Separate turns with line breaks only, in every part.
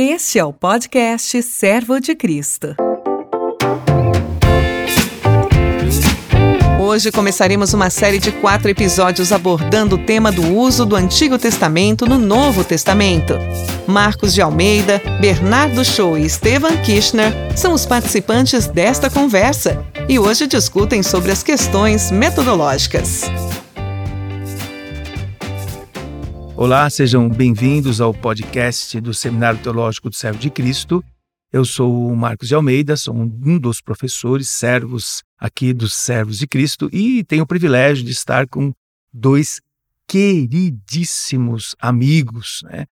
Este é o podcast Servo de Cristo. Hoje começaremos uma série de quatro episódios abordando o tema do uso do Antigo Testamento no Novo Testamento. Marcos de Almeida, Bernardo Show e Estevan Kirchner são os participantes desta conversa e hoje discutem sobre as questões metodológicas.
Olá, sejam bem-vindos ao podcast do Seminário Teológico do Servo de Cristo. Eu sou o Marcos de Almeida, sou um dos professores servos aqui dos Servos de Cristo e tenho o privilégio de estar com dois queridíssimos amigos, né?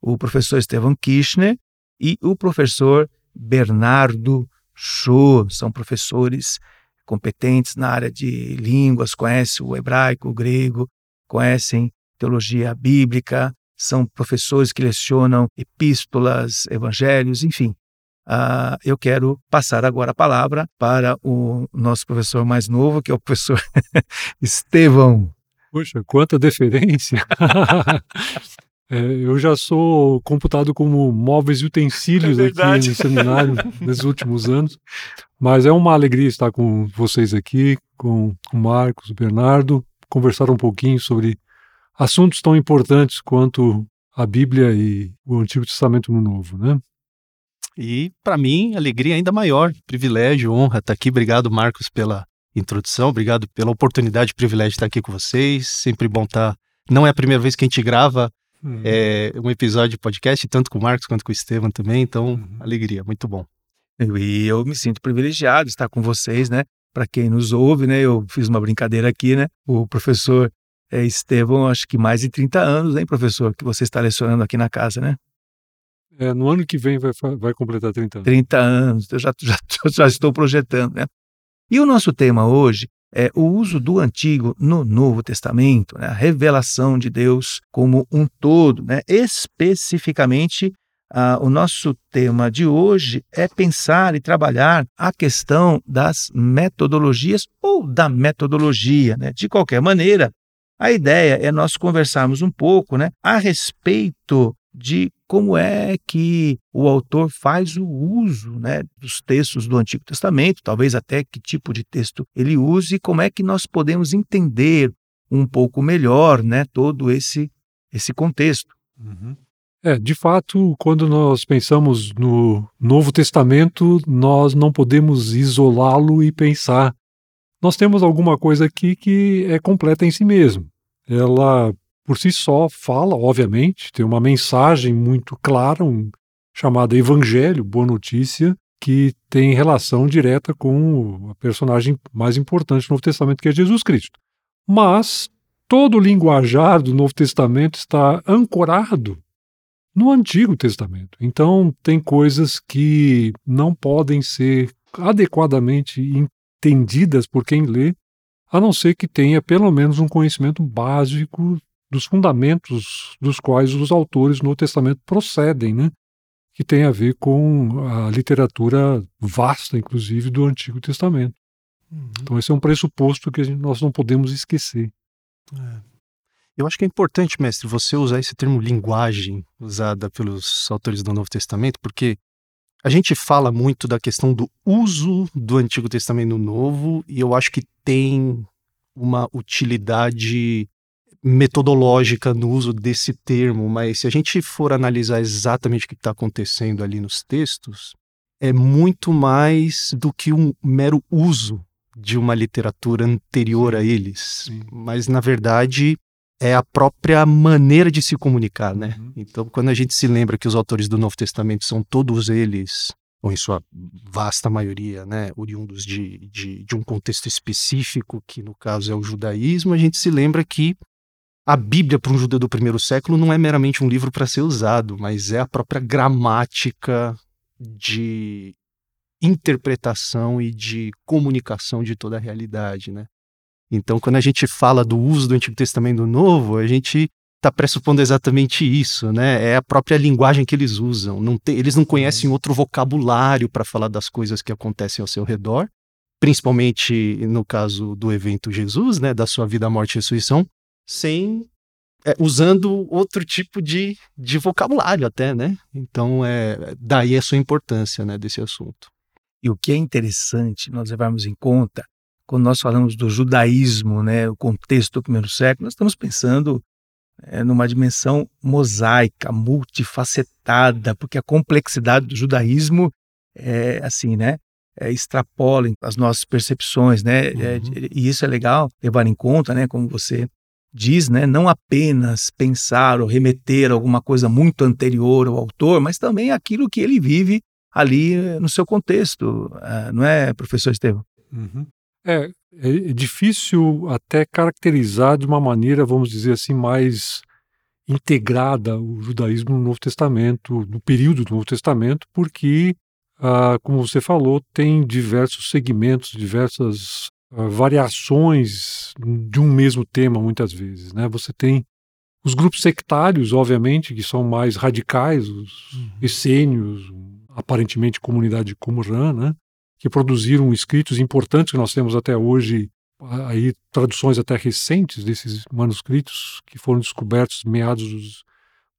o professor Estevão Kirchner e o professor Bernardo Shaw. São professores competentes na área de línguas, conhecem o hebraico, o grego, conhecem teologia bíblica, são professores que lecionam epístolas, evangelhos, enfim. Uh, eu quero passar agora a palavra para o nosso professor mais novo, que é o professor Estevão.
Poxa, quanta deferência! é, eu já sou computado como móveis e utensílios é aqui no seminário nesses últimos anos, mas é uma alegria estar com vocês aqui, com o Marcos, o Bernardo, conversar um pouquinho sobre assuntos tão importantes quanto a Bíblia e o Antigo Testamento no Novo, né?
E para mim, alegria ainda maior, privilégio, honra estar aqui. Obrigado, Marcos, pela introdução, obrigado pela oportunidade, privilégio de estar aqui com vocês. Sempre bom estar. Não é a primeira vez que a gente grava uhum. é, um episódio de podcast, tanto com o Marcos quanto com o Estevam também. Então, uhum. alegria, muito bom.
E eu me sinto privilegiado de estar com vocês, né? Para quem nos ouve, né? Eu fiz uma brincadeira aqui, né? O professor é, Estevão, acho que mais de 30 anos, hein, professor, que você está lecionando aqui na casa, né?
É, no ano que vem vai, vai completar 30 anos.
30 anos, eu já, já, já estou projetando, né? E o nosso tema hoje é o uso do Antigo no Novo Testamento, né? a revelação de Deus como um todo. Né? Especificamente, ah, o nosso tema de hoje é pensar e trabalhar a questão das metodologias ou da metodologia. Né? De qualquer maneira, a ideia é nós conversarmos um pouco né, a respeito de como é que o autor faz o uso né, dos textos do Antigo Testamento, talvez até que tipo de texto ele use e como é que nós podemos entender um pouco melhor né, todo esse, esse contexto.
Uhum. É, de fato, quando nós pensamos no Novo Testamento, nós não podemos isolá-lo e pensar. Nós temos alguma coisa aqui que é completa em si mesmo ela por si só fala, obviamente, tem uma mensagem muito clara, um, chamada Evangelho, Boa Notícia, que tem relação direta com a personagem mais importante do Novo Testamento, que é Jesus Cristo. Mas todo o linguajar do Novo Testamento está ancorado no Antigo Testamento. Então, tem coisas que não podem ser adequadamente entendidas por quem lê a não ser que tenha pelo menos um conhecimento básico dos fundamentos dos quais os autores no Testamento procedem, né? que tem a ver com a literatura vasta, inclusive, do Antigo Testamento. Uhum. Então, esse é um pressuposto que gente, nós não podemos esquecer.
É. Eu acho que é importante, mestre, você usar esse termo linguagem usada pelos autores do Novo Testamento, porque a gente fala muito da questão do uso do Antigo Testamento no Novo, e eu acho que tem uma utilidade metodológica no uso desse termo, mas se a gente for analisar exatamente o que está acontecendo ali nos textos, é muito mais do que um mero uso de uma literatura anterior a eles, Sim. mas na verdade é a própria maneira de se comunicar, né? Uhum. Então, quando a gente se lembra que os autores do Novo Testamento são todos eles ou em sua vasta maioria, né, oriundos de, de, de, um contexto específico, que no caso é o judaísmo, a gente se lembra que a Bíblia para um judeu do primeiro século não é meramente um livro para ser usado, mas é a própria gramática de interpretação e de comunicação de toda a realidade, né? Então, quando a gente fala do uso do Antigo Testamento do Novo, a gente está pressupondo exatamente isso, né? É a própria linguagem que eles usam. Não te, eles não conhecem uhum. outro vocabulário para falar das coisas que acontecem ao seu redor, principalmente no caso do evento Jesus, né? Da sua vida, morte e ressurreição, sem é, usando outro tipo de, de vocabulário até, né? Então, é, daí a sua importância né, desse assunto.
E o que é interessante nós levarmos em conta, quando nós falamos do judaísmo, né, o contexto do primeiro século, nós estamos pensando é, numa dimensão mosaica, multifacetada, porque a complexidade do judaísmo é assim, né? É, extrapola as nossas percepções, né? É, uhum. e isso é legal levar em conta, né? Como você diz, né? Não apenas pensar ou remeter a alguma coisa muito anterior ao autor, mas também aquilo que ele vive ali no seu contexto, ah, não é, professor Estevam?
Uhum. É, é difícil até caracterizar de uma maneira, vamos dizer assim, mais integrada o judaísmo no Novo Testamento, no período do Novo Testamento, porque, ah, como você falou, tem diversos segmentos, diversas ah, variações de um mesmo tema, muitas vezes. Né? Você tem os grupos sectários, obviamente, que são mais radicais, os uhum. essênios, aparentemente comunidade Qumran, né? Que produziram escritos importantes que nós temos até hoje, aí traduções até recentes desses manuscritos que foram descobertos meados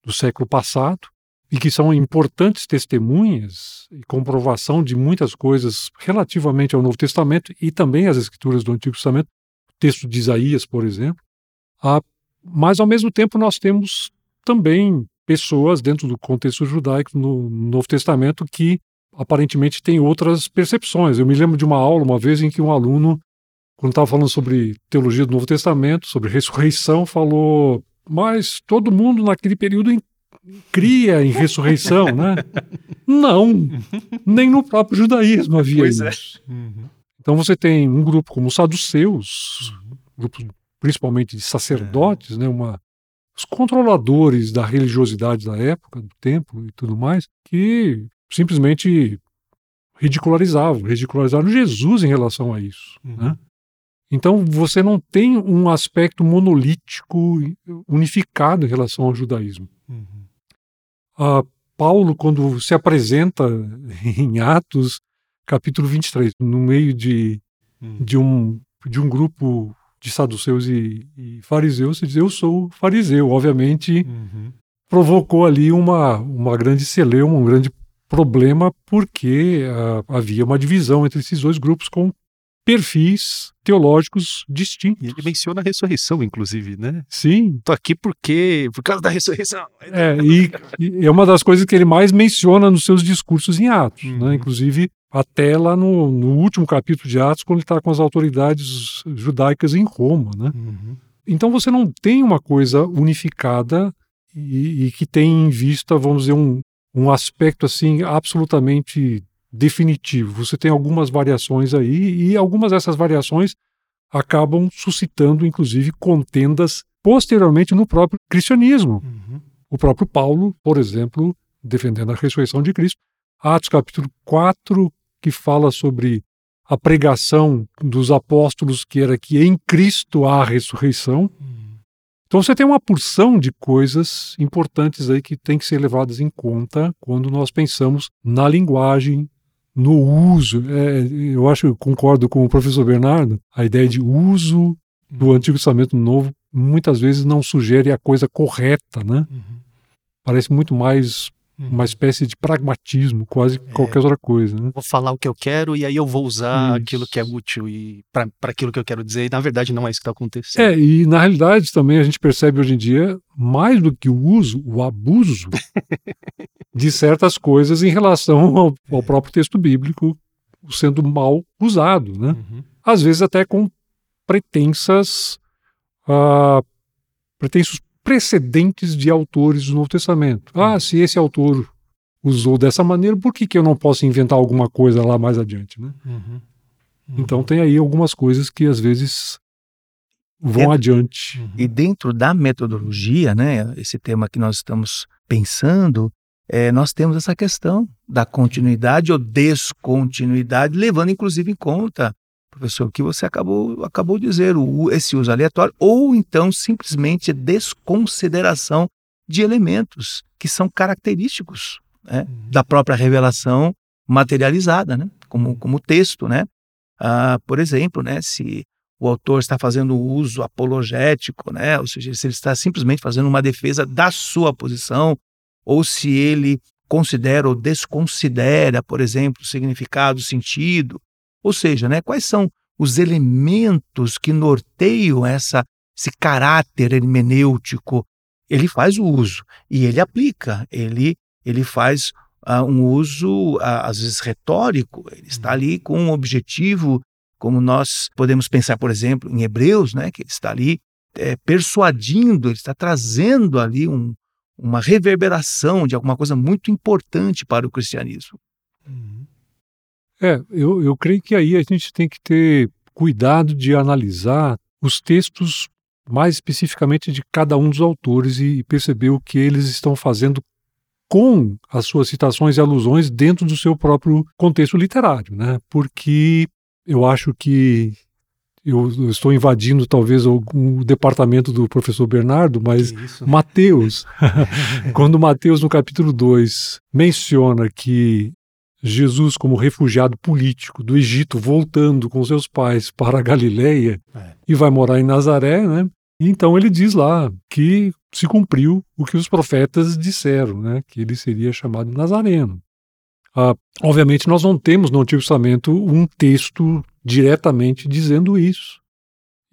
do século passado e que são importantes testemunhas e comprovação de muitas coisas relativamente ao Novo Testamento e também às escrituras do Antigo Testamento, o texto de Isaías, por exemplo. Ah, mas, ao mesmo tempo, nós temos também pessoas dentro do contexto judaico no Novo Testamento que aparentemente têm outras percepções. Eu me lembro de uma aula uma vez em que um aluno, quando estava falando sobre teologia do Novo Testamento, sobre ressurreição, falou: mas todo mundo naquele período cria em ressurreição, né? Não, nem no próprio judaísmo havia pois é. isso. É. Uhum. Então você tem um grupo como os saduceus, uhum. grupos principalmente de sacerdotes, é. né? Uma os controladores da religiosidade da época, do templo e tudo mais, que simplesmente ridicularizavam, ridicularizaram Jesus em relação a isso. Uhum. Né? Então você não tem um aspecto monolítico unificado em relação ao judaísmo. Uhum. Ah, Paulo, quando se apresenta em Atos, capítulo 23, no meio de, uhum. de, um, de um grupo de saduceus e, e fariseus, você diz, eu sou fariseu. Obviamente, uhum. provocou ali uma, uma grande celeuma, um grande problema, porque uh, havia uma divisão entre esses dois grupos com perfis teológicos distintos.
E ele menciona a ressurreição, inclusive, né?
Sim.
Tô aqui porque por causa da ressurreição.
É, e, e, é uma das coisas que ele mais menciona nos seus discursos em Atos, né? uhum. né? Inclusive até lá no, no, último capítulo de Atos, quando ele está com as autoridades judaicas em Roma, né? Uhum. Então você não tem uma coisa unificada e, e, que tem em vista, vamos dizer, um, um aspecto assim absolutamente definitivo. Você tem algumas variações aí e algumas dessas variações acabam suscitando, inclusive, contendas posteriormente no próprio cristianismo. Uhum. O próprio Paulo, por exemplo, defendendo a ressurreição de Cristo, Atos capítulo 4, que fala sobre a pregação dos apóstolos, que era que em Cristo há a ressurreição. Uhum. Então você tem uma porção de coisas importantes aí que tem que ser levadas em conta quando nós pensamos na linguagem, no uso. É, eu acho, eu concordo com o professor Bernardo, a ideia de uso do. Antigo Testamento Novo muitas vezes não sugere a coisa correta, né? Uhum. Parece muito mais uma espécie de pragmatismo, quase é, qualquer outra coisa. Né?
Vou falar o que eu quero e aí eu vou usar isso. aquilo que é útil e para aquilo que eu quero dizer. E na verdade não é isso que está acontecendo.
É, e na realidade também a gente percebe hoje em dia, mais do que o uso, o abuso de certas coisas em relação ao, ao, é. próprio texto bíblico sendo mal usado. Né? Uhum. Às vezes até com pretensas. Uh, pretensos precedentes de autores do Novo Testamento. Ah, se esse autor usou dessa maneira, por que, que eu não posso inventar alguma coisa lá mais adiante? Né? Uhum. Uhum. Então tem aí algumas coisas que às vezes vão adiante.
Uhum. E dentro da metodologia, né, esse tema que nós estamos pensando, é, nós temos essa questão da continuidade ou descontinuidade, levando inclusive em conta professor, o que você acabou, acabou de dizer, o, esse uso aleatório, ou então simplesmente desconsideração de elementos que são característicos né, uhum. da própria revelação materializada, né, como, como texto. Né? Ah, por exemplo, né, se o autor está fazendo uso apologético, né? ou seja, se ele está simplesmente fazendo uma defesa da sua posição, ou se ele considera ou desconsidera, por exemplo, o significado, o sentido. Ou seja, né, quais são os elementos que norteiam essa, esse caráter hermenêutico? Ele faz o uso e ele aplica, ele, ele faz uh, um uso, uh, às vezes, retórico, ele está uhum. ali com um objetivo, como nós podemos pensar, por exemplo, em Hebreus, né, que ele está ali é, persuadindo, ele está trazendo ali um, uma reverberação de alguma coisa muito importante para o cristianismo.
Uhum. É, eu, eu creio que aí a gente tem que ter cuidado de analisar os textos mais especificamente de cada um dos autores e perceber o que eles estão fazendo com as suas citações e alusões dentro do seu próprio contexto literário, né? Porque eu acho que eu, estou invadindo talvez o, o, departamento do professor Bernardo, mas Mateus, quando Mateus no capítulo 2 menciona que Jesus como refugiado político do Egito voltando com seus pais para a Galileia é. e vai morar em Nazaré, né? Então ele diz lá que se cumpriu o que os profetas disseram, né? Que ele seria chamado Nazareno. Ah, obviamente nós não temos no Antigo Testamento um texto diretamente dizendo isso.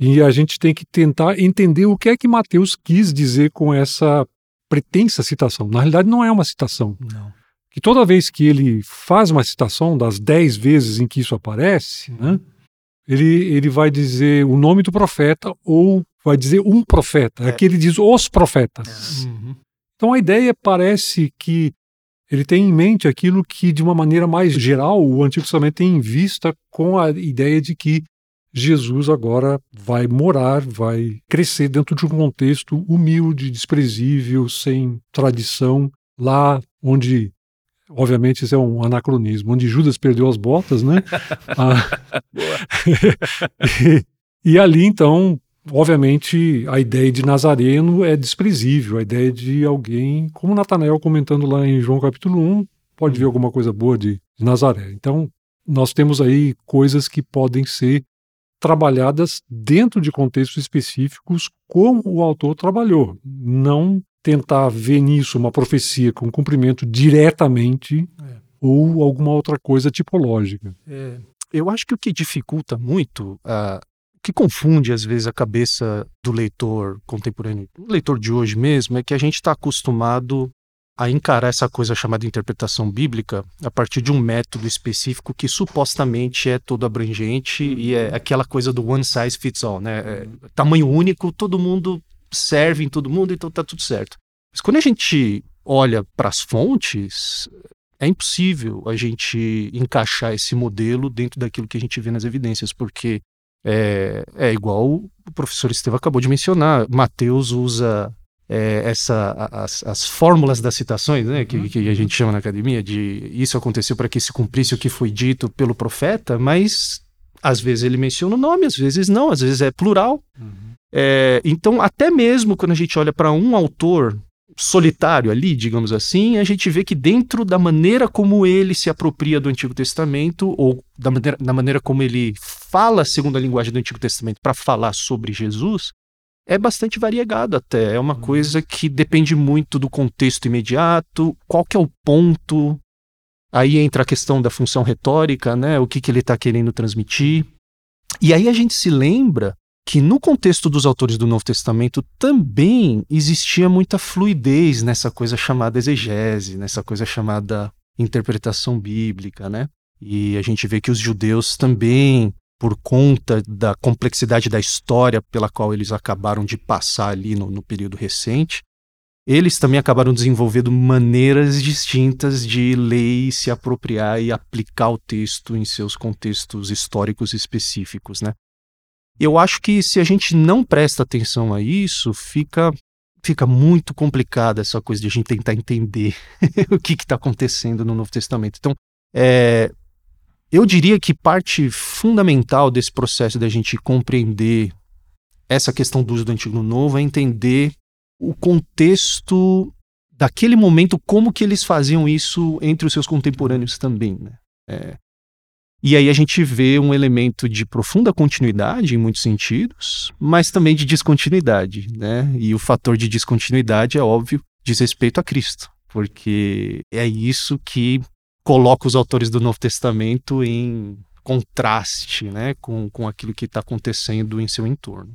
E a gente tem que tentar entender o que é que Mateus quis dizer com essa pretensa citação. Na realidade, não é uma citação.
Não.
Que toda vez que ele faz uma citação, das dez vezes em que isso aparece, né, ele, ele vai dizer o nome do profeta ou vai dizer um profeta. É. Aqui ele diz os profetas. É. Uhum. Então a ideia parece que ele tem em mente aquilo que, de uma maneira mais geral, o Antigo Testamento tem em vista com a ideia de que Jesus agora vai morar, vai crescer dentro de um contexto humilde, desprezível, sem tradição, lá onde, obviamente, isso é um anacronismo, onde Judas perdeu as botas, né? ah, e, e ali, então, obviamente, a ideia de Nazareno é desprezível, a ideia de alguém, como Natanael comentando lá em João capítulo 1, pode ver alguma coisa boa de, de Nazaré. Então, nós temos aí coisas que podem ser trabalhadas dentro de contextos específicos, como o autor trabalhou. Não tentar ver nisso uma profecia com cumprimento diretamente é. ou alguma outra coisa tipológica.
É. Eu acho que o que dificulta muito a, que confunde às vezes a cabeça do leitor contemporâneo, o leitor de hoje mesmo, é que a gente está acostumado a encarar essa coisa chamada interpretação bíblica a partir de um método específico que supostamente é todo abrangente e é aquela coisa do one size fits all, né? É, tamanho único, todo mundo serve em todo mundo, então tá tudo certo. Mas quando a gente olha para as fontes, é impossível a gente encaixar esse modelo dentro daquilo que a gente vê nas evidências, porque é, é igual o professor Estevam acabou de mencionar. Mateus usa é, essa, as, as, fórmulas das citações, né, que, uhum. que, a gente chama na academia, de isso aconteceu para que se cumprisse o que foi dito pelo profeta, mas às vezes ele menciona o nome, às vezes não, às vezes é plural. Uhum. É, então, até mesmo quando a gente olha para um autor solitário ali, digamos assim, a gente vê que dentro da maneira como ele se apropria do Antigo Testamento, ou da maneira, da maneira como ele fala segundo a linguagem do Antigo Testamento para falar sobre Jesus, é bastante variegado até. É uma uhum. coisa que depende muito do contexto imediato, qual que é o ponto. Aí entra a questão da função retórica, né? O que, que ele está querendo transmitir. E aí a gente se lembra que no contexto dos autores do Novo Testamento também existia muita fluidez nessa coisa chamada exegese, nessa coisa chamada interpretação bíblica, né? E a gente vê que os judeus também, por conta da complexidade da história pela qual eles acabaram de passar ali no, no período recente, eles também acabaram desenvolvendo maneiras distintas de ler e se apropriar e aplicar o texto em seus contextos históricos específicos, né? Eu acho que se a gente não presta atenção a isso, fica fica muito complicada essa coisa de a gente tentar entender o que está acontecendo no Novo Testamento. Então, é, eu diria que parte fundamental desse processo da gente compreender essa questão do uso do Antigo no Novo é entender o contexto daquele momento, como que eles faziam isso entre os seus contemporâneos também. Né? É, E aí a gente vê um elemento de profunda continuidade em muitos sentidos, mas também de descontinuidade, né? E o fator de descontinuidade é óbvio, diz respeito a Cristo, porque é isso que coloca os autores do Novo Testamento em contraste, né, com, com aquilo que está acontecendo em seu entorno.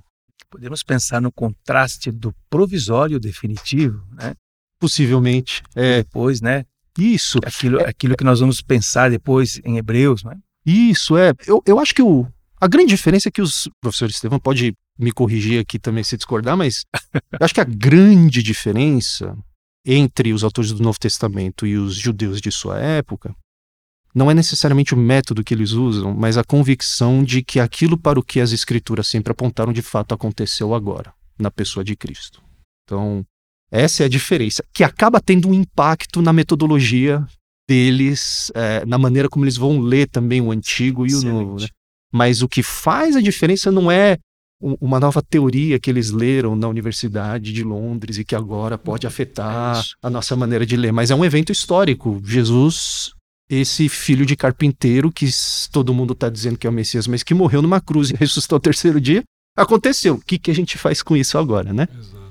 Podemos pensar no contraste do provisório definitivo, né?
Possivelmente. É.
Depois, né?
Isso.
Aquilo, aquilo que nós vamos pensar depois em Hebreus, né?
Isso, é. Eu, eu acho que o, a grande diferença é que os. professor Estevão pode me corrigir aqui também se discordar, mas eu acho que a grande diferença entre os autores do Novo Testamento e os judeus de sua época não é necessariamente o método que eles usam, mas a convicção de que aquilo para o que as escrituras sempre apontaram de fato aconteceu agora, na pessoa de Cristo. Então, essa é a diferença, que acaba tendo um impacto na metodologia deles, é, na maneira como eles vão ler também o antigo e Excelente. o novo. Né? Mas o que faz a diferença não é uma nova teoria que eles leram na Universidade de Londres e que agora pode afetar é a nossa maneira de ler, mas é um evento histórico. Jesus, esse filho de carpinteiro que todo mundo está dizendo que é o Messias, mas que morreu numa cruz e ressuscitou ao terceiro dia, aconteceu. O que, que a gente faz com isso agora, né? Exato.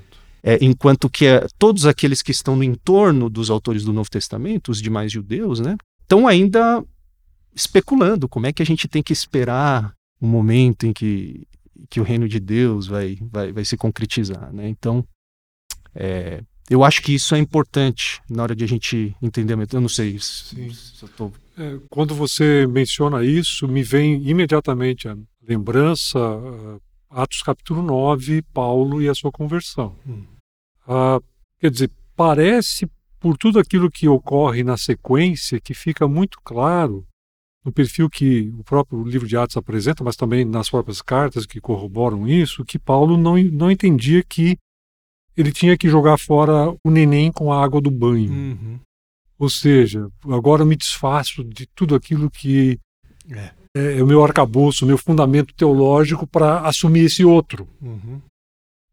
É, enquanto que é, todos aqueles que estão no entorno dos autores do Novo Testamento, os demais judeus, né, estão ainda especulando como é que a gente tem que esperar o momento em que, que o reino de Deus vai, vai, vai se concretizar. Né? Então, é, eu acho que isso é importante na hora de a gente entender. Eu não sei se, se eu tô...
é, quando você menciona isso, me vem imediatamente a lembrança, uh, Atos capítulo 9, Paulo e a sua conversão. Hum. Ah, quer dizer, parece, por tudo aquilo que ocorre na sequência, que fica muito claro no perfil que o próprio livro de Atos apresenta, mas também nas próprias cartas que corroboram isso, que Paulo não, não entendia que ele tinha que jogar fora o neném com a água do banho. Uhum. Ou seja, agora eu me desfaço de tudo aquilo que é, é, é o meu arcabouço, o meu fundamento teológico para assumir esse outro. Uhum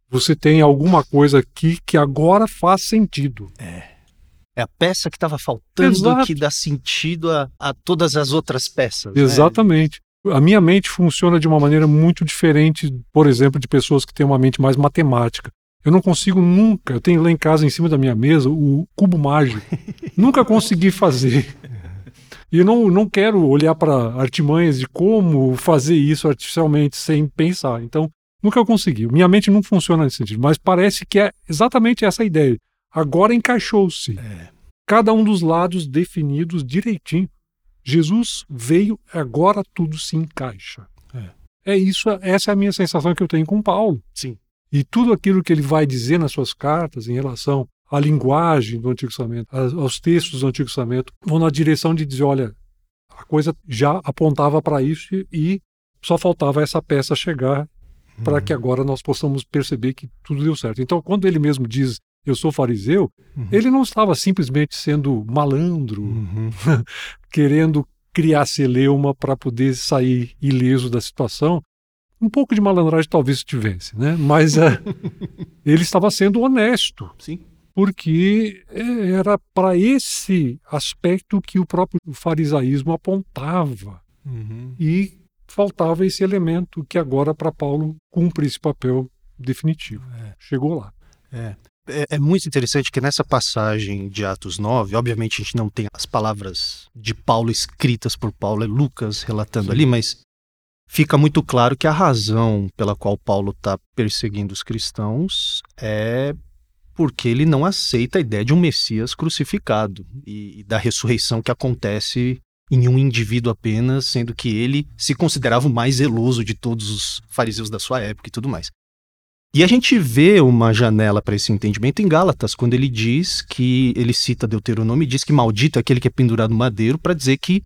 você tem alguma coisa aqui que agora faz sentido.
É. É a peça que estava faltando Exato. que dá sentido a, a todas as outras peças.
Né? Exatamente. Né? A minha mente funciona de uma maneira muito diferente, por exemplo, de pessoas que têm uma mente mais matemática. Eu não consigo nunca, eu tenho lá em casa em cima da minha mesa o cubo mágico. nunca consegui fazer. E eu não, não quero olhar para artimanhas de como fazer isso artificialmente sem pensar. Então, Nunca consegui. Minha mente não funciona nesse sentido, mas parece que é exatamente essa a ideia. Agora encaixou-se. É. Cada um dos lados definidos direitinho. Jesus veio, agora tudo se encaixa. É. é isso, essa é a minha sensação que eu tenho com Paulo.
Sim.
E tudo aquilo que ele vai dizer nas suas cartas em relação à linguagem do Antigo Testamento, aos textos do Antigo Testamento, vão na direção de dizer, olha, a coisa já apontava para isso e só faltava essa peça chegar para que agora nós possamos perceber que tudo deu certo. Então, quando ele mesmo diz eu sou fariseu, uhum. ele não estava simplesmente sendo malandro, uhum. querendo criar celeuma para poder sair ileso da situação. Um pouco de malandragem talvez tivesse, né? Mas é, ele estava sendo honesto.
Sim.
Porque é, era para esse aspecto que o próprio farisaísmo apontava. Uhum. E faltava esse elemento que agora para Paulo cumpre esse papel definitivo. É. Chegou lá.
É. é. É, muito interessante que nessa passagem de Atos 9, obviamente a gente não tem as palavras de Paulo escritas por Paulo, é Lucas relatando Sim. ali, mas fica muito claro que a razão pela qual Paulo está perseguindo os cristãos é porque ele não aceita a ideia de um Messias crucificado e, e da ressurreição que acontece em um indivíduo apenas, sendo que ele se considerava o mais zeloso de todos os fariseus da sua época e tudo mais. E a gente vê uma janela para esse entendimento em Gálatas, quando ele diz que ele cita Deuteronômio e diz que maldito é aquele que é pendurado no madeiro, para dizer que,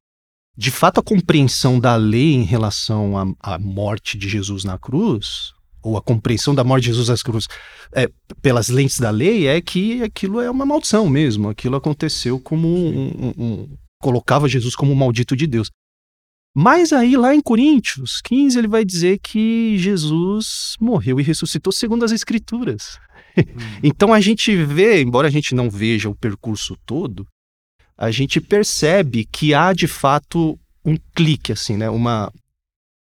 de fato, a compreensão da lei em relação à, à, morte de Jesus na cruz, ou a compreensão da morte de Jesus na cruz é, pelas lentes da lei, é que aquilo é uma maldição mesmo, aquilo aconteceu como um, um, colocava Jesus como o maldito de Deus. Mas aí, lá em Coríntios 15, ele vai dizer que Jesus morreu e ressuscitou segundo as Escrituras. Hum. então a gente vê, embora a gente não veja o percurso todo, a gente percebe que há de fato um clique, assim, né? Uma.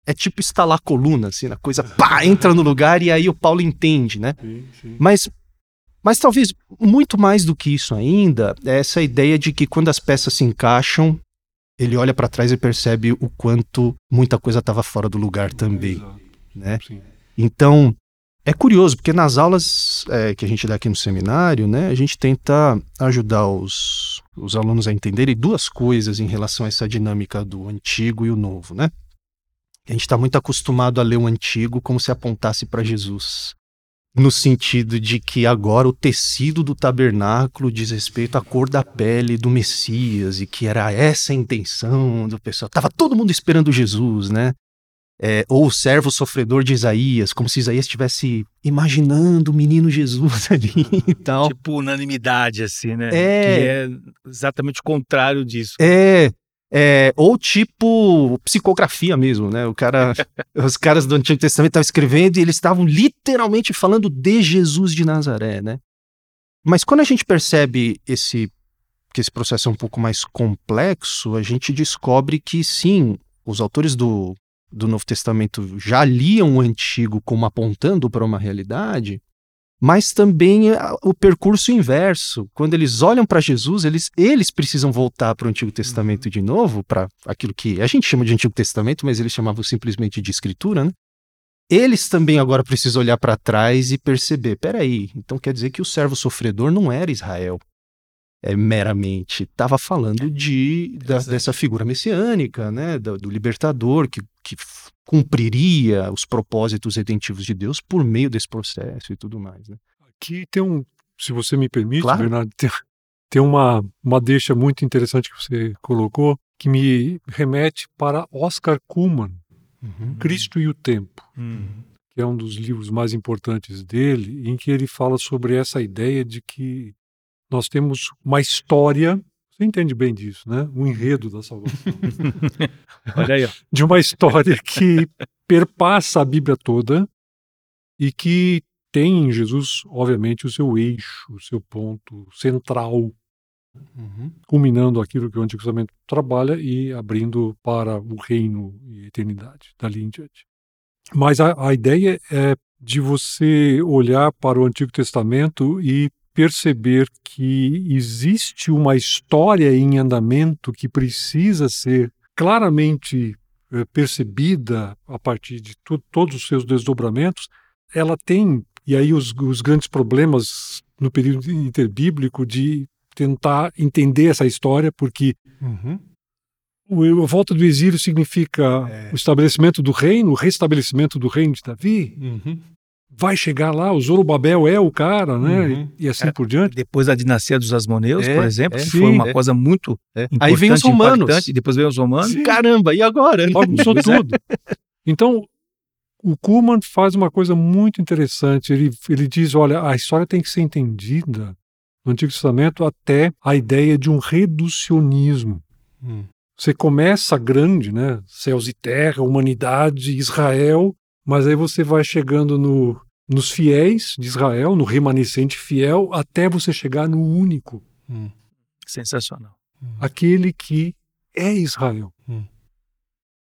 É tipo instalar coluna, assim, a coisa pá, entra no lugar e aí o Paulo entende, né?
Sim, sim.
Mas, mas talvez muito mais do que isso ainda, é essa ideia de que quando as peças se encaixam, ele olha para trás e percebe o quanto muita coisa estava fora do lugar também,
Exato,
né?
sim.
Então, é curioso, porque nas aulas é, que a gente dá aqui no seminário, né, a gente tenta ajudar os, os alunos a entenderem duas coisas em relação a essa dinâmica do antigo e o novo, né? A gente está muito acostumado a ler o antigo como se apontasse para Jesus. No sentido de que agora o tecido do tabernáculo diz respeito à cor da pele do Messias e que era essa a intenção do pessoal. Tava todo mundo esperando Jesus, né? É, ou o servo sofredor de Isaías, como se Isaías estivesse imaginando o menino Jesus ali e tal.
Tipo unanimidade, assim, né?
É.
Que é exatamente o contrário disso.
É, é, ou tipo psicografia mesmo, né? O cara, os caras do Antigo Testamento estavam escrevendo e eles estavam literalmente falando de Jesus de Nazaré, né? Mas quando a gente percebe esse que esse processo é um pouco mais complexo, a gente descobre que sim, os autores do, do Novo Testamento já liam o Antigo como apontando para uma realidade, mas também a- o percurso inverso. Quando eles olham para Jesus, eles, eles precisam voltar para o Antigo Testamento de novo, para aquilo que a gente chama de Antigo Testamento, mas eles chamavam simplesmente de Escritura, né? Eles também agora precisam olhar para trás e perceber: peraí, então quer dizer que o servo sofredor não era Israel. É, meramente estava falando de da-
Exato.
dessa figura messiânica, né, do, do libertador que, que cumpriria os propósitos redentivos de Deus por meio desse processo e tudo mais. Né?
Aqui tem um, se você me permite,
Claro.
Bernardo, tem, tem uma, uma deixa muito interessante que você colocou, que me remete para Oscar Kuhlmann, Cristo e o Tempo,
Hum.
que é um dos livros mais importantes dele, em que ele fala sobre essa ideia de que nós temos uma história, você entende bem disso, né? O enredo da salvação.
Olha aí, ó.
de uma história que perpassa a Bíblia toda e que tem em Jesus, obviamente, o seu eixo, o seu ponto central,
Uhum.
culminando aquilo que o Antigo Testamento trabalha e abrindo para o reino e a eternidade, dali em diante. Mas a, a ideia é de você olhar para o Antigo Testamento e perceber que existe uma história em andamento que precisa ser claramente eh, percebida a partir de tu- todos os seus desdobramentos. Ela tem, e aí os, os grandes problemas no período interbíblico de tentar entender essa história, porque
Uhum.
o- a volta do exílio significa
É.
o estabelecimento do reino, o restabelecimento do reino de Davi.
Uhum.
Vai chegar lá, o Zorobabel é o cara, né?
Uhum.
E, e assim
É.
por diante.
Depois da dinastia dos Asmoneus,
É,
por exemplo,
é,
que
sim,
foi uma
é.
coisa muito
É.
importante,
Aí vem os romanos.
depois veio os romanos.
Sim.
Caramba, e agora?
Bagunçou tudo. Então, o Kuhlman faz uma coisa muito interessante. Ele, ele diz: olha, a história tem que ser entendida no Antigo Testamento até a ideia de um reducionismo.
Hum.
Você começa grande, né? Céus e terra, humanidade, Israel, mas aí você vai chegando no, nos fiéis de Israel, no remanescente fiel, até você chegar no único,
Hum.
Sensacional.
aquele que é Israel
Hum.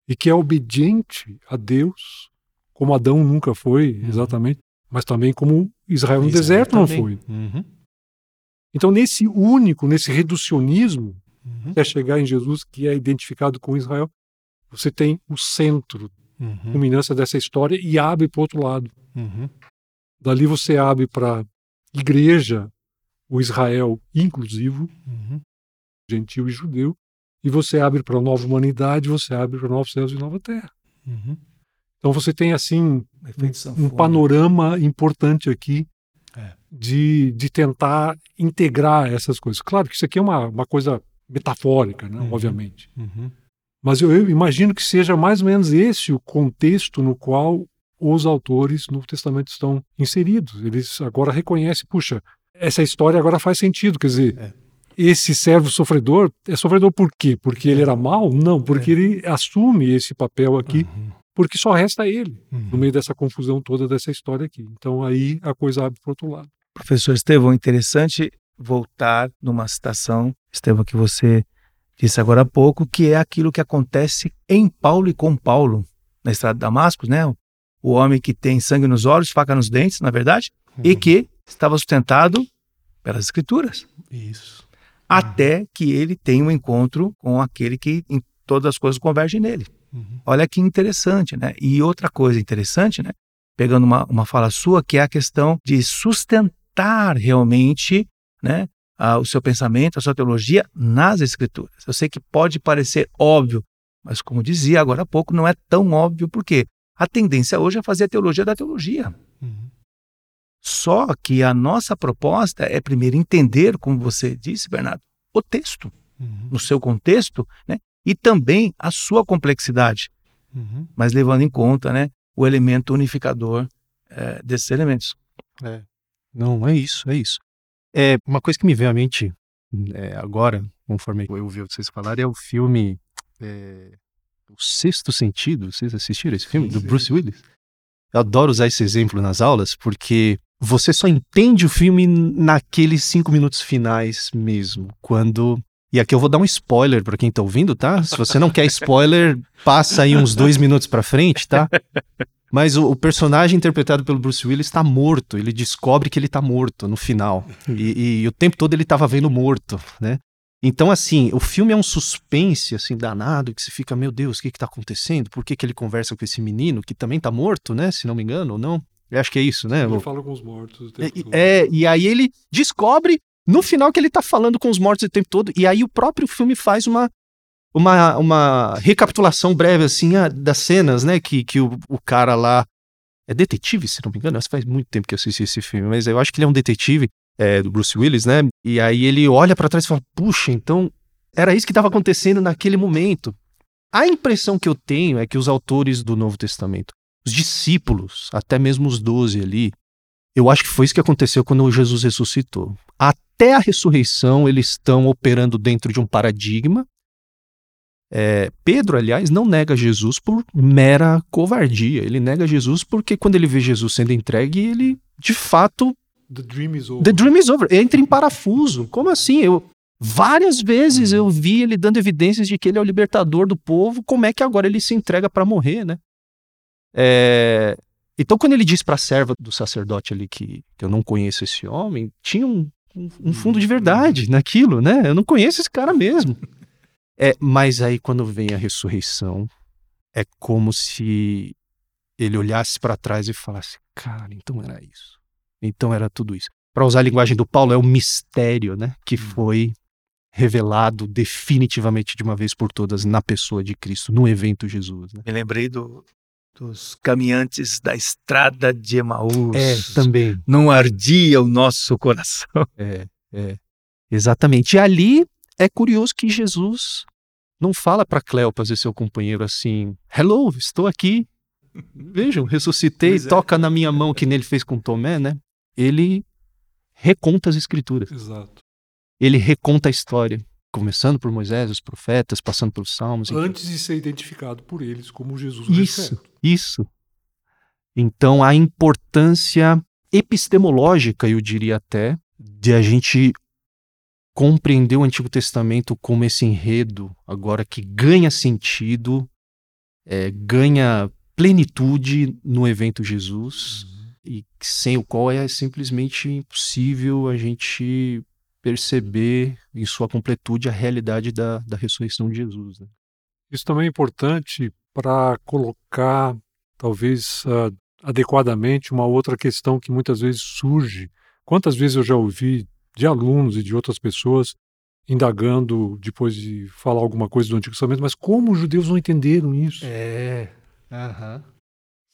e que é obediente a Deus, como Adão nunca foi, exatamente, mas também como Israel no
Israel
deserto não
também.
foi.
Uhum.
Então, nesse único, nesse reducionismo,
Uhum.
até chegar em Jesus, que é identificado com Israel, você tem o centro,
Uhum.
culminância dessa história e abre para o outro lado.
Uhum.
Dali você abre para igreja, o Israel inclusivo,
Uhum.
gentil e judeu, e você abre para a nova humanidade, você abre para novos céus e nova terra.
Uhum.
Então você tem assim um panorama importante aqui
É.
de, de tentar integrar essas coisas. Claro que isso aqui é uma, uma coisa metafórica, né,
Uhum.
obviamente.
Uhum.
Mas eu, eu imagino que seja mais ou menos esse o contexto no qual os autores no Testamento estão inseridos. Eles agora reconhecem, puxa, essa história agora faz sentido. Quer dizer,
É.
esse servo sofredor é sofredor por quê? Porque ele era mau? Não, porque ele assume esse papel aqui,
Uhum.
porque só resta ele
Uhum.
no meio dessa confusão toda dessa história aqui. Então aí a coisa abre para outro lado.
Professor Estevão, interessante voltar numa citação, Estevão, que você disse agora há pouco, que é aquilo que acontece em Paulo e com Paulo, na estrada de Damasco, né? O homem que tem sangue nos olhos, faca nos dentes, na é verdade, uhum. e que estava sustentado pelas escrituras.
Isso.
Até que ele tem um encontro com aquele que em todas as coisas converge nele. Uhum. Olha que interessante, né? E outra coisa interessante, né? Pegando uma, uma fala sua, que é a questão de sustentar realmente, né? o seu pensamento, a sua teologia nas Escrituras. Eu sei que pode parecer óbvio, mas como dizia agora há pouco, não é tão óbvio, porque a tendência hoje é fazer a teologia da teologia. Uhum. Só que a nossa proposta é primeiro entender, como você disse, Bernardo, o texto, uhum. no seu contexto, né? e também a sua complexidade, uhum. mas levando em conta né, o elemento unificador é, desses elementos.
É. Não, é isso, é isso. É, uma coisa que me veio à mente é, agora, conforme eu ouvi vocês falarem, é o filme é, O Sexto Sentido. Vocês assistiram esse filme? Do Bruce Willis? Eu adoro usar esse exemplo nas aulas, porque você só entende o filme naqueles cinco minutos finais mesmo, quando e aqui eu vou dar um spoiler para quem tá ouvindo, tá? Se você não quer spoiler, passa aí uns dois minutos para frente, tá? Mas o, o, personagem interpretado pelo Bruce Willis está morto. Ele descobre que ele está morto no final. E, e, e, o tempo todo ele estava vendo morto, né? Então, assim, o filme é um suspense, assim, danado, que você fica, meu Deus, o que está acontecendo? Por que, que ele conversa com esse menino, que também está morto, né? Se não me engano, ou não? Eu acho que é isso, né?
Ele fala com os mortos.
É, é, e aí ele descobre no final que ele está falando com os mortos o tempo todo. E aí o próprio filme faz uma uma, uma recapitulação breve, assim, das cenas, né? Que, que o, o cara lá. É detetive, se não me engano. Faz muito tempo que eu assisti esse filme, mas eu acho que ele é um detetive é, do Bruce Willis, né? E aí ele olha para trás e fala: Puxa, então era isso que estava acontecendo naquele momento. A impressão que eu tenho é que os autores do Novo Testamento, os discípulos, até mesmo os doze ali, eu acho que foi isso que aconteceu quando Jesus ressuscitou. Até a ressurreição, eles estão operando dentro de um paradigma é, Pedro, aliás, não nega Jesus por mera covardia. Ele nega Jesus porque quando ele vê Jesus sendo entregue, ele de fato.
The dream is over.
The dream is over. Entra em parafuso. Como assim? Eu, várias vezes eu vi ele dando evidências de que ele é o libertador do povo. Como é que agora ele se entrega para morrer, né? É, então, quando ele diz para a serva do sacerdote ali que, que, eu não conheço esse homem, tinha um, um, um fundo de verdade naquilo, né? Eu não conheço esse cara mesmo. É, mas aí quando vem a ressurreição, é como se ele olhasse para trás e falasse: "Cara, então era isso. Então era tudo isso". Para usar a linguagem do Paulo, é o mistério, né, que hum. foi revelado definitivamente de uma vez por todas na pessoa de Cristo, no evento Jesus. Né?
Me lembrei do, dos caminhantes da estrada de Emaús.
É, também.
Não ardia o nosso coração.
É, é. Exatamente. E ali é curioso que Jesus não fala para Cleopas e seu companheiro assim: Hello, estou aqui. Vejam, ressuscitei, é. toca na minha mão, que nele fez com Tomé, né? Ele reconta as escrituras.
Exato.
Ele reconta a história, começando por Moisés, os profetas, passando pelos salmos.
Antes enfim. de ser identificado por eles como Jesus
Isso, isso. Então a importância epistemológica, eu diria até, de a gente compreender o Antigo Testamento como esse enredo agora que ganha sentido, é, ganha plenitude no evento Jesus uhum. E sem o qual é simplesmente impossível a gente perceber em sua completude a realidade da, da ressurreição de Jesus. Né?
Isso também é importante para colocar, talvez uh, adequadamente, uma outra questão que muitas vezes surge. Quantas vezes eu já ouvi de alunos e de outras pessoas indagando depois de falar alguma coisa do Antigo Testamento, mas como os judeus não entenderam isso?
É. Uhum.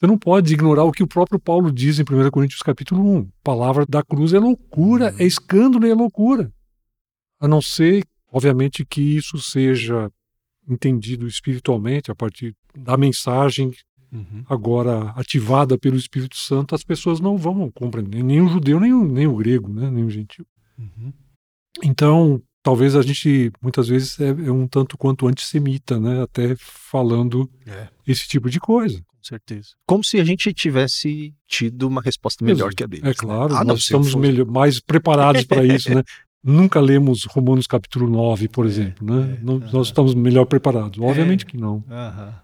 Você não pode ignorar o que o próprio Paulo diz em 1 Coríntios capítulo 1. palavra da cruz é loucura, uhum. é escândalo e é loucura. A não ser, obviamente, que isso seja entendido espiritualmente a partir da mensagem uhum. agora ativada pelo Espírito Santo, as pessoas não vão compreender, nem o judeu, nem o, nem o grego, né? nem o gentil. Uhum. Então, talvez a gente muitas vezes é, é, um tanto quanto antissemita, né? Até falando é. esse tipo de coisa.
Com certeza. Como se a gente tivesse tido uma resposta melhor que a deles.
É né? claro, né? ah, nós estamos melhor, mais preparados para isso, né? nunca lemos Romanos capítulo 9, por exemplo, né?
é,
Não-. Nós estamos melhor preparados. Obviamente que não.
Aham.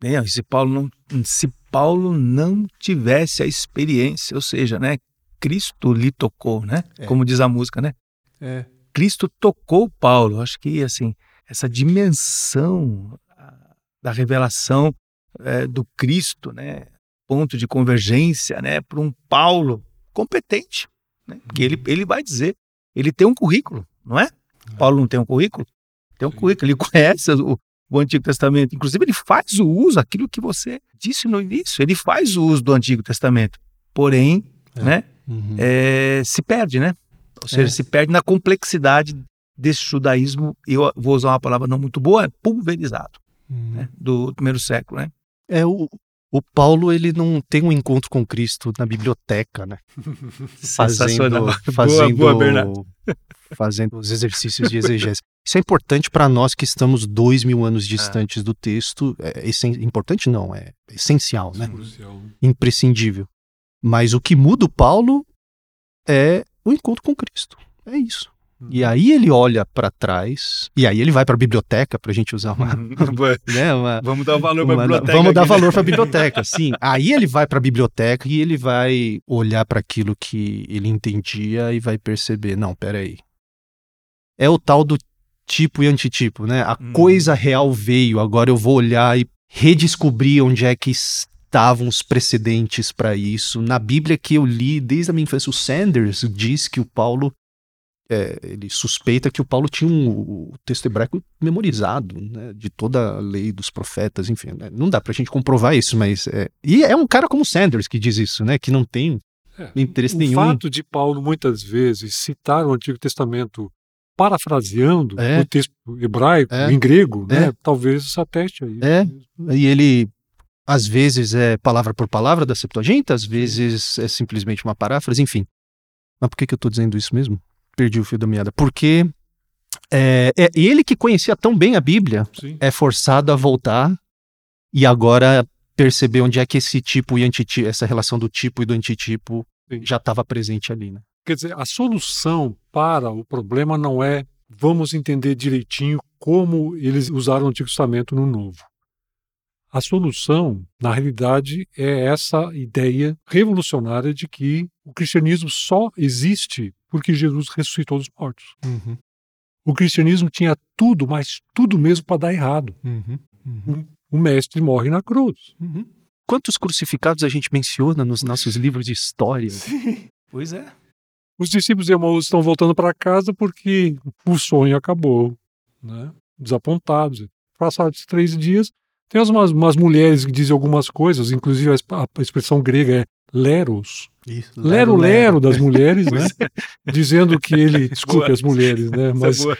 Bem, se Paulo não, se Paulo não tivesse a experiência, ou seja, né, Cristo lhe tocou, né?
É.
Como diz a música, né?
É.
Cristo tocou Paulo. Acho que assim essa dimensão ah, da revelação eh, do Cristo, né? Ponto de convergência, né? Para um Paulo competente, né? Porque ele ele vai dizer, ele tem um currículo, não é? Paulo não tem um currículo, tem um currículo. Ele conhece o, o Antigo Testamento. Inclusive ele faz o uso aquilo que você disse no início. Ele faz o uso do Antigo Testamento. Porém,
É.
né?
Uhum.
é, se perde, né? Ou seja,
É.
se perde na complexidade desse judaísmo, eu vou usar uma palavra não muito boa, é pulverizado,
Uhum.
né? do primeiro século, né?
É, o, o Paulo, ele não tem um encontro com Cristo na biblioteca, né? Fazendo,
Sensacional.
fazendo,
boa, Bernardo.
fazendo os exercícios de exegese. Isso é importante para nós que estamos dois mil anos distantes do texto. É essen- importante não, é essencial, né?
Crucial.
Imprescindível. Mas o que muda o Paulo é o encontro com Cristo. É isso. E aí ele olha para trás, e aí ele vai para a biblioteca, para a gente usar uma, né, uma,
Vamos dar valor
uma- vamos dar valor para a biblioteca, sim. Aí ele vai para a biblioteca e ele vai olhar para aquilo que ele entendia e vai perceber, não, peraí. É o tal do tipo e antitipo, né? A
Hum.
coisa real veio, agora eu vou olhar e redescobrir onde é que estavam os precedentes para isso. Na Bíblia que eu li desde a minha infância, o Sanders diz que o Paulo é, ele suspeita que o Paulo tinha um, o texto hebraico memorizado, né, de toda a lei dos profetas, enfim, né, não dá pra gente comprovar isso, mas é, e é um cara como Sanders que diz isso, né, que não tem
É,
interesse
o
nenhum.
fato de Paulo muitas vezes citar o Antigo Testamento parafraseando
É.
o texto hebraico,
É.
em grego, né,
É.
talvez ateste a isso.
É. E ele às vezes é palavra por palavra da Septuaginta, às vezes é simplesmente uma paráfrase, enfim. Mas por que, que eu tô dizendo isso mesmo? Perdi o fio da meada. Porque é, é ele que conhecia tão bem a Bíblia
Sim.
é forçado a voltar e agora perceber onde é que esse tipo e antitipo, essa relação do tipo e do antitipo
Sim.
já estava presente ali, né?
Quer dizer, a solução para o problema não é vamos entender direitinho como eles usaram o Antigo Testamento no Novo. A solução, na realidade, é essa ideia revolucionária de que o cristianismo só existe porque Jesus ressuscitou dos mortos. O cristianismo tinha tudo, mas tudo mesmo para dar errado. O mestre morre na cruz.
Quantos crucificados a gente menciona nos nossos livros de história?
Pois é.
Os discípulos de Emaús estão voltando para casa porque o sonho acabou, né? desapontados. Passados três dias, tem umas, umas mulheres que dizem algumas coisas, inclusive a, exp- a expressão grega é leros,
Isso,
lero-lero das mulheres, né? dizendo que ele, desculpe as mulheres, né? mas
Boa.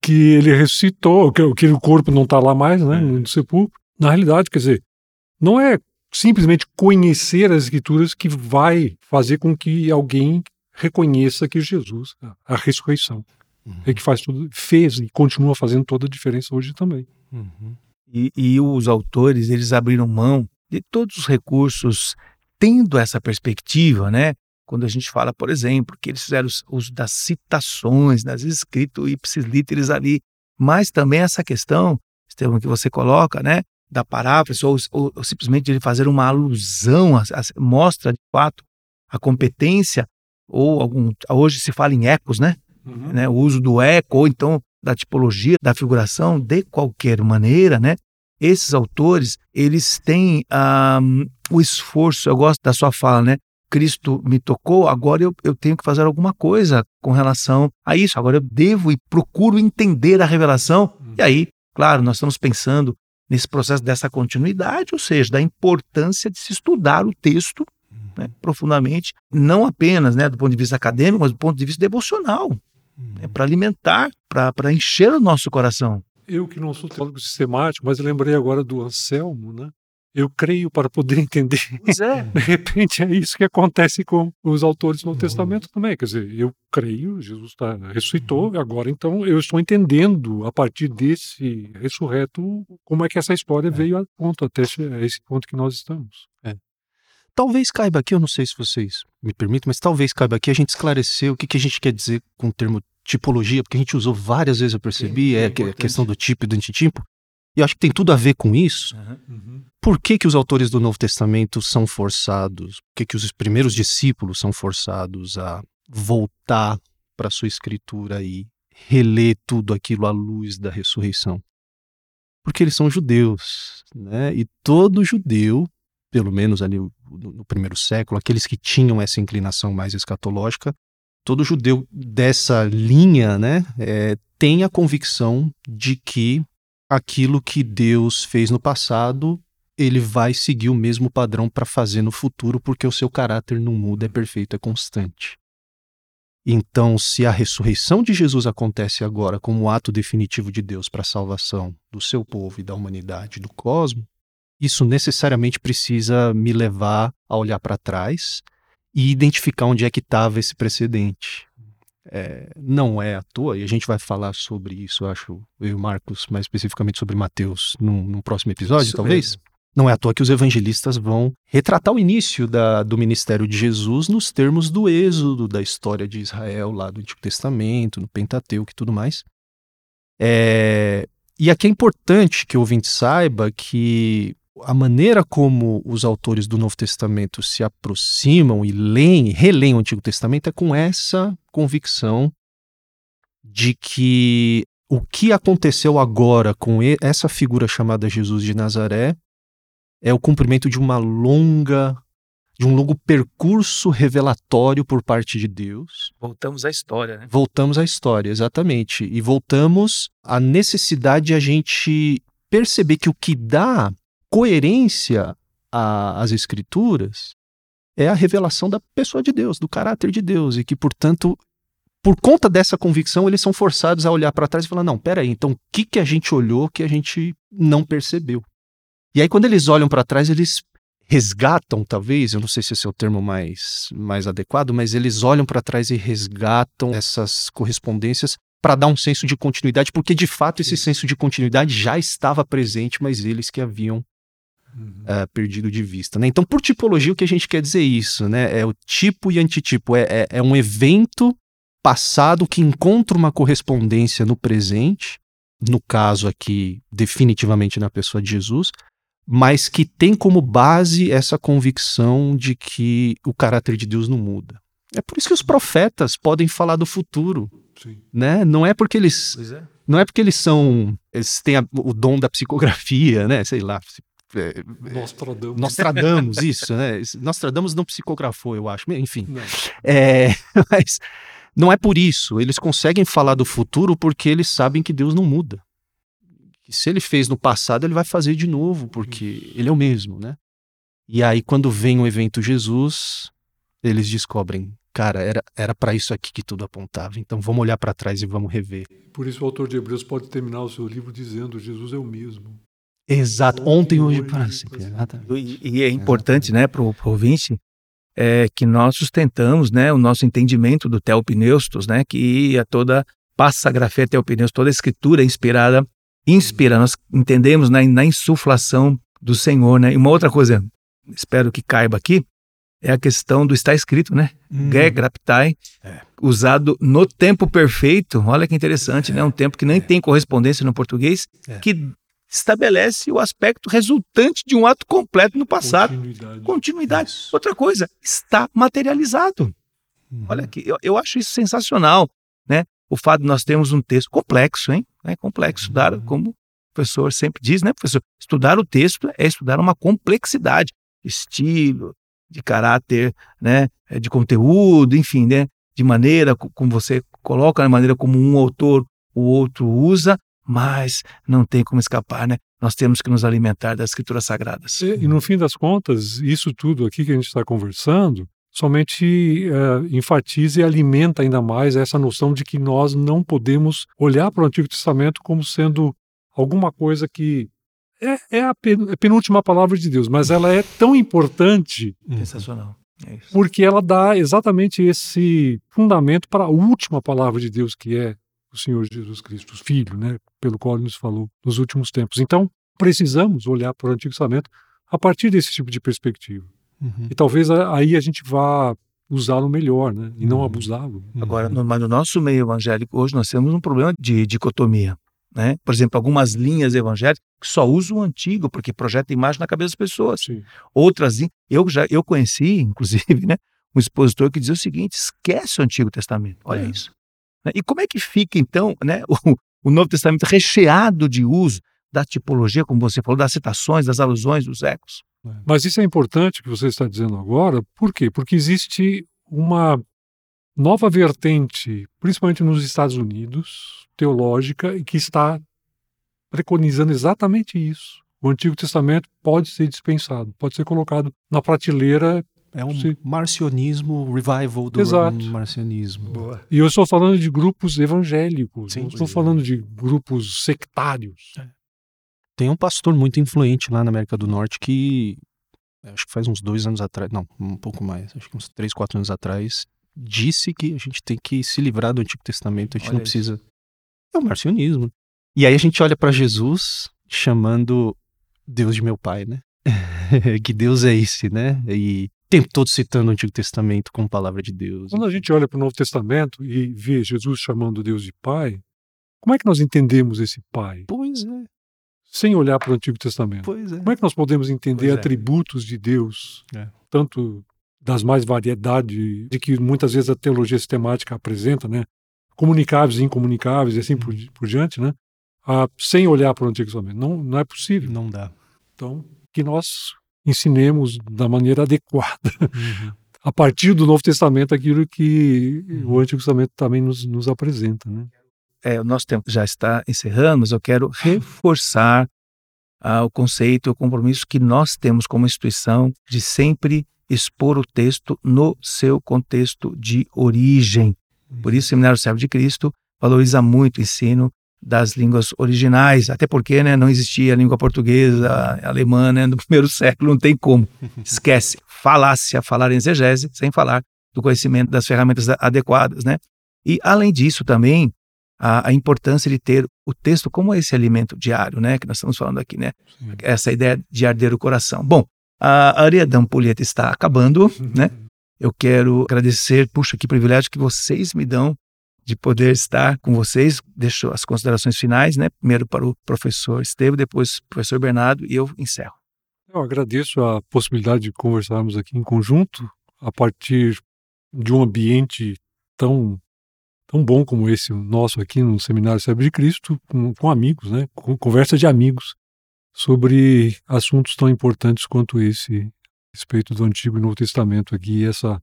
que ele ressuscitou, que, que o corpo não está lá mais, né?
É.
no sepulcro. Na realidade, quer dizer, não é simplesmente conhecer as escrituras que vai fazer com que alguém reconheça que Jesus, a ressurreição, é que faz tudo, fez e continua fazendo toda a diferença hoje também.
Uhum.
E, e os autores, eles abriram mão de todos os recursos, tendo essa perspectiva, né? Quando a gente fala, por exemplo, que eles fizeram os- uso das citações, das escrito ipsis literis ali, mas também essa questão, Estevam, que você coloca, né? Da paráfrase, ou, ou- ou simplesmente de ele fazer uma alusão, a- a- mostra de fato a competência, ou algum. Hoje se fala em ecos, né? né, o uso do eco, ou então da tipologia, da figuração, de qualquer maneira, né, esses autores, eles têm ah, o esforço, eu gosto da sua fala, né, Cristo me tocou, agora eu, eu tenho que fazer alguma coisa com relação a isso, agora eu devo e procuro entender a revelação, e aí, claro, nós estamos pensando nesse processo dessa continuidade, ou seja, da importância de se estudar o texto né, profundamente, não apenas né, do ponto de vista acadêmico, mas do ponto de vista devocional é para alimentar, para encher o nosso coração.
Eu que não sou teólogo sistemático, mas lembrei agora do Anselmo, né? Eu creio para poder entender.
Pois é.
De repente é isso que acontece com os autores do Novo Testamento também. Quer dizer, eu creio, Jesus tá, ressuscitou, agora então eu estou entendendo a partir desse ressurreto como é que essa história veio a ponto, até esse- ponto que nós estamos.
Talvez caiba aqui, eu não sei se vocês me permitem, mas talvez caiba aqui a gente esclarecer o que, que a gente quer dizer com o termo tipologia, porque a gente usou várias vezes, eu percebi,
Sim, é
é, a questão do tipo e do antitipo, e eu acho que tem tudo a ver com isso.
Uhum.
Por que, que os autores do Novo Testamento são forçados? Por que, que os primeiros discípulos são forçados a voltar para sua escritura e reler tudo aquilo à luz da ressurreição? Porque eles são judeus, né? E todo judeu, pelo menos ali no, primeiro século, aqueles que tinham essa inclinação mais escatológica, todo judeu dessa linha, né, é, tem a convicção de que aquilo que Deus fez no passado, ele vai seguir o mesmo padrão para fazer no futuro, porque o seu caráter não muda, é perfeito, é constante. Então, se a ressurreição de Jesus acontece agora como ato definitivo de Deus para a salvação do seu povo e da humanidade, do cosmos, isso necessariamente precisa me levar a olhar para trás e identificar onde é que estava esse precedente. É, não é à toa, e a gente vai falar sobre isso, eu acho, eu e o Marcos, mais especificamente sobre Mateus, num, num próximo episódio,
Isso
talvez.
mesmo.
Não é à toa que os evangelistas vão retratar o início da- do ministério de Jesus nos termos do êxodo, da história de Israel lá do Antigo Testamento, no Pentateuco e tudo mais. É, e aqui é importante que o ouvinte saiba que a maneira como os autores do Novo Testamento se aproximam e leem, releem o Antigo Testamento é com essa convicção de que o que aconteceu agora com essa figura chamada Jesus de Nazaré é o cumprimento de uma longa de um longo percurso revelatório por parte de Deus
Voltamos à história, né?
Voltamos à história, exatamente. E voltamos à necessidade de a gente perceber que o que dá coerência às escrituras é a revelação da pessoa de Deus, do caráter de Deus, e que, portanto, por conta dessa convicção, eles são forçados a olhar para trás e falar: não, peraí, então o que, que a gente olhou que a gente não percebeu? E aí, quando eles olham para trás, eles resgatam, talvez, eu não sei se esse é o termo mais, mais adequado, mas eles olham para trás e resgatam essas correspondências para dar um senso de continuidade, porque de fato esse senso de continuidade já estava presente, mas eles que haviam
Uhum.
eh, perdido de vista. Né? Então, por tipologia, o que a gente quer dizer é isso, né? É o tipo e antitipo. É, é, é um evento passado que encontra uma correspondência no presente, no caso aqui, definitivamente na pessoa de Jesus, mas que tem como base essa convicção de que o caráter de Deus não muda. É por isso que os profetas podem falar do futuro,
Sim.
né? Não é porque eles
é.
não é porque eles são eles têm a- o dom da psicografia, né? Sei lá, é,
Nostradamus.
Nostradamus, isso, né? Nostradamus não psicografou, eu acho. Enfim,
Não.
é, mas não é por isso. Eles conseguem falar do futuro porque eles sabem que Deus não muda. Que se ele fez no passado, ele vai fazer de novo, porque ele é o mesmo, né? E aí, quando vem o evento Jesus, eles descobrem, cara, era era para isso aqui que tudo apontava. Então vamos olhar para trás e vamos rever.
Por isso o autor de Hebreus pode terminar o seu livro dizendo Jesus é o mesmo.
Exato. Ontem, hoje,
hoje,
para sempre. Exatamente.
E, é importante, né, para o ouvinte, é, que nós sustentamos, né, o nosso entendimento do Teopneustos, né, que a toda passa grafia Teopneustos, toda a escritura é inspirada, inspira, nós entendemos na, na insuflação do Senhor, né. E uma outra coisa, espero que caiba aqui, é a questão do está escrito, né,
Hum.
Graptai,
É.
usado no tempo perfeito, olha que interessante, né, um tempo que nem tem correspondência no português,
É.
que estabelece o aspecto resultante de um ato completo no passado.
Continuidade.
Continuidade. Outra coisa, está materializado.
Uhum.
Olha aqui, eu, eu acho isso sensacional, né? O fato de nós termos um texto complexo, hein? É complexo. Estudar, como o professor sempre diz, né, professor? Estudar o texto é estudar uma complexidade, estilo, de caráter, né, eh, de conteúdo, enfim, né, de maneira co- como você coloca, na maneira como um autor o outro usa, mas não tem como escapar, né? Nós temos que nos alimentar das escrituras sagradas.
E, e no fim das contas, isso tudo aqui que a gente está conversando somente eh, enfatiza e alimenta ainda mais essa noção de que nós não podemos olhar para o Antigo Testamento como sendo alguma coisa que é, é a é penúltima palavra de Deus, mas ela é tão importante
Sensacional. É
porque ela dá exatamente esse fundamento para a última palavra de Deus, que é o Senhor Jesus Cristo, Filho, né, pelo qual ele nos falou nos últimos tempos. Então, precisamos olhar para o Antigo Testamento a partir desse tipo de perspectiva.
Uhum.
E talvez aí a gente vá usá-lo melhor, né? E não
Uhum.
abusá-lo.
Agora, no, mas no nosso meio evangélico hoje nós temos um problema de dicotomia. Né? Por exemplo, algumas linhas evangélicas que só usam o antigo porque projeta imagem na cabeça das pessoas.
Sim.
Outras, eu já eu conheci, inclusive, né, um expositor que dizia o seguinte: esquece o Antigo Testamento. Olha
É.
isso. Né? E como é que fica então, né, o, o Novo Testamento recheado de uso da tipologia, como você falou, das citações, das alusões, dos ecos?
Mas isso é importante que você está dizendo agora, por quê? Porque existe uma nova vertente, principalmente nos Estados Unidos, teológica, e que está preconizando exatamente isso. O Antigo Testamento pode ser dispensado, pode ser colocado na prateleira.
É um
Sim.
marcionismo, revival do
Exato.
marcionismo.
E eu estou falando de grupos evangélicos,
Sim,
não estou
é.
falando de grupos sectários.
Tem um pastor muito influente lá na América do Norte que, acho que faz uns dois anos atrás, não, um pouco mais, acho que uns três, quatro anos atrás, disse que a gente tem que se livrar do Antigo Testamento, a gente
Olha
não
isso.
precisa. É o marcionismo. E aí a gente olha para Jesus chamando Deus de meu pai, né? que Deus é esse, né? E tempo todo citando o Antigo Testamento como palavra de Deus.
Quando a gente olha para o Novo Testamento e vê Jesus chamando Deus de Pai, como é que nós entendemos esse Pai?
Pois é,
Sem olhar para o Antigo Testamento.
pois é.
Como é que nós podemos entender
Pois é.
atributos de Deus,
É.
tanto das mais variedade de que muitas vezes a teologia sistemática apresenta, né? Comunicáveis e incomunicáveis e assim por,
Uhum.
por diante, né? Ah, sem olhar para o Antigo Testamento. Não, não é possível.
Não dá.
Então, que nós ensinemos da maneira adequada,
Uhum.
a partir do Novo Testamento, aquilo que
Uhum.
o Antigo Testamento também nos, nos apresenta, né?
É, o nosso tempo já está encerrando, mas eu quero reforçar ah, o conceito e o compromisso que nós temos como instituição de sempre expor o texto no seu contexto de origem. Por isso, o Seminário Servo de Cristo valoriza muito o ensino das línguas originais, até porque né, não existia a língua portuguesa, a alemã né, no primeiro século, não tem como. Esquece. Falácia, falar em exegese, sem falar do conhecimento das ferramentas adequadas. Né? E, além disso, também, a, a importância de ter o texto como esse alimento diário, né, que nós estamos falando aqui, né?
Sim.
Essa ideia de arder o coração. Bom, a areia da ampulheta está acabando, né? Eu quero agradecer, puxa, que privilégio que vocês me dão de poder estar com vocês. Deixo as considerações finais, né? Primeiro para o professor Estevam, depois o professor Bernardo e eu encerro.
Eu agradeço a possibilidade de conversarmos aqui em conjunto, a partir de um ambiente tão, tão bom como esse nosso aqui no Seminário Servo de Cristo, com, com amigos, né? com conversa de amigos, sobre assuntos tão importantes quanto esse, a respeito do Antigo e Novo Testamento aqui, essa,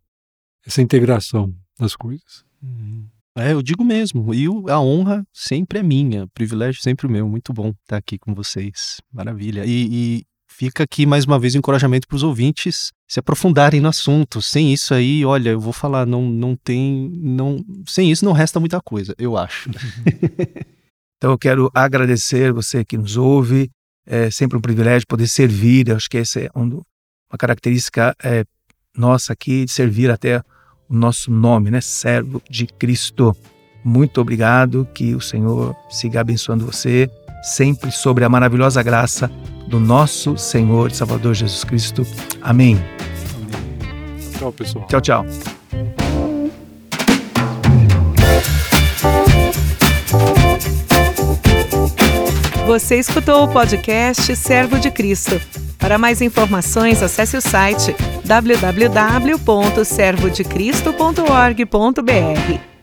essa integração das coisas.
Uhum. É, eu digo mesmo. E a honra sempre é minha, o privilégio sempre meu. Muito bom estar aqui com vocês. Maravilha. E, e fica aqui mais uma vez o encorajamento para os ouvintes se aprofundarem no assunto. Sem isso aí, olha, eu vou falar, não, não tem. não Sem isso não resta muita coisa, eu acho.
Então eu quero agradecer você que nos ouve. É sempre um privilégio poder servir. Eu acho que essa é um uma característica é, nossa aqui, de servir até o nosso nome, né? Servo de Cristo. Muito obrigado. Que o Senhor siga abençoando você, sempre sobre a maravilhosa graça do nosso Senhor e Salvador Jesus Cristo. Amém.
Tchau, pessoal.
Tchau, tchau.
Você escutou o podcast Servo de Cristo. Para mais informações, acesse o site www.servodecristo.org.br.